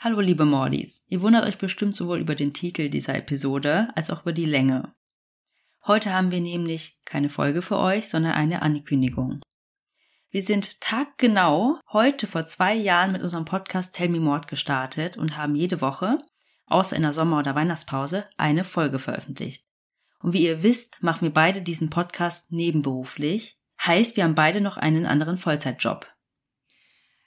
Hallo liebe Mordis, ihr wundert euch bestimmt sowohl über den Titel dieser Episode als auch über die Länge. Heute haben wir nämlich keine Folge für euch, sondern eine Ankündigung. Wir sind taggenau heute vor zwei Jahren mit unserem Podcast Tell Me Mord gestartet und haben jede Woche, außer in der Sommer- oder Weihnachtspause, eine Folge veröffentlicht. Und wie ihr wisst, machen wir beide diesen Podcast nebenberuflich. Heißt, wir haben beide noch einen anderen Vollzeitjob.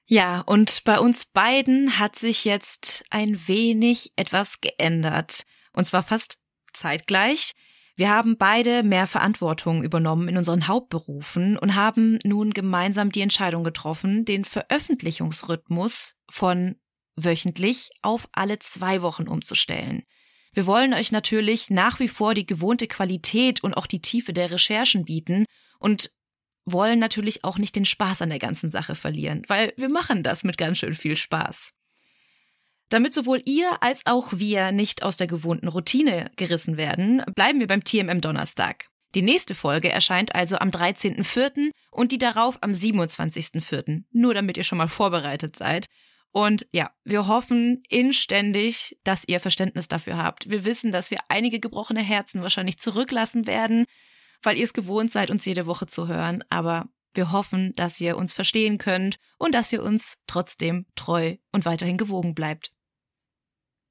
Ja, und bei uns beiden hat sich jetzt ein wenig etwas geändert. Und zwar fast zeitgleich. Wir haben beide mehr Verantwortung übernommen in unseren Hauptberufen und haben nun gemeinsam die Entscheidung getroffen, den Veröffentlichungsrhythmus von wöchentlich auf alle zwei Wochen umzustellen. Wir wollen euch natürlich nach wie vor die gewohnte Qualität und auch die Tiefe der Recherchen bieten und wollen natürlich auch nicht den Spaß an der ganzen Sache verlieren, weil wir machen das mit ganz schön viel Spaß. Damit sowohl ihr als auch wir nicht aus der gewohnten Routine gerissen werden, bleiben wir beim TMM Donnerstag. Die nächste Folge erscheint also am 13.04. und die darauf am 27.04. Nur damit ihr schon mal vorbereitet seid. Und ja, wir hoffen inständig, dass ihr Verständnis dafür habt. Wir wissen, dass wir einige gebrochene Herzen wahrscheinlich zurücklassen werden, weil ihr es gewohnt seid, uns jede Woche zu hören. Aber wir hoffen, dass ihr uns verstehen könnt und dass ihr uns trotzdem treu und weiterhin gewogen bleibt.